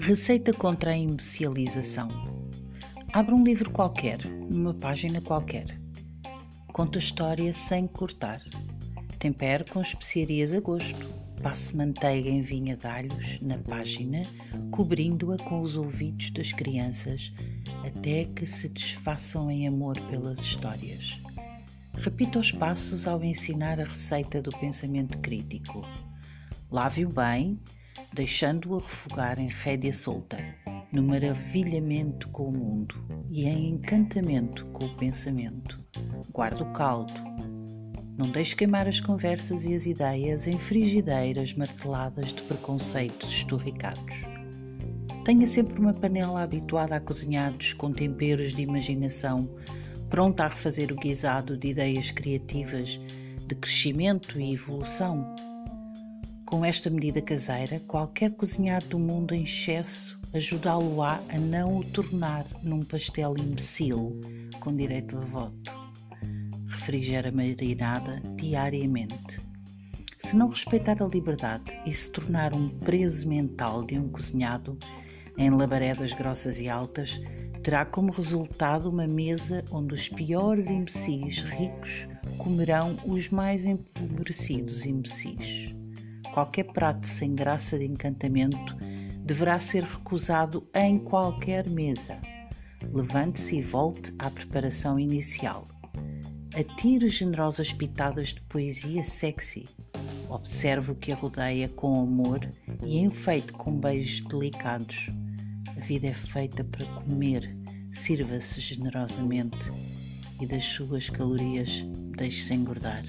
Receita contra a imbecilização. Abra um livro qualquer, numa página qualquer. Conta história sem cortar. Tempere com especiarias a gosto. Passe manteiga em vinha de alhos na página, cobrindo-a com os ouvidos das crianças até que se desfaçam em amor pelas histórias. Repita os passos ao ensinar a receita do pensamento crítico. Lave-o bem deixando-o refogar em rédea solta, no maravilhamento com o mundo e em encantamento com o pensamento. Guarda o caldo. Não deixe queimar as conversas e as ideias em frigideiras marteladas de preconceitos esturricados. Tenha sempre uma panela habituada a cozinhados com temperos de imaginação, pronta a refazer o guisado de ideias criativas, de crescimento e evolução com esta medida caseira, qualquer cozinhado do mundo em excesso ajudá-lo-á a não o tornar num pastel imbecil com direito a voto. Refrigera marinada diariamente. Se não respeitar a liberdade e se tornar um preso mental de um cozinhado, em labaredas grossas e altas, terá como resultado uma mesa onde os piores imbecis ricos comerão os mais empobrecidos imbecis. Qualquer prato sem graça de encantamento deverá ser recusado em qualquer mesa. Levante-se e volte à preparação inicial. Atire generosas pitadas de poesia sexy. Observe o que a rodeia com amor e enfeite com beijos delicados. A vida é feita para comer. Sirva-se generosamente e das suas calorias deixe-se engordar.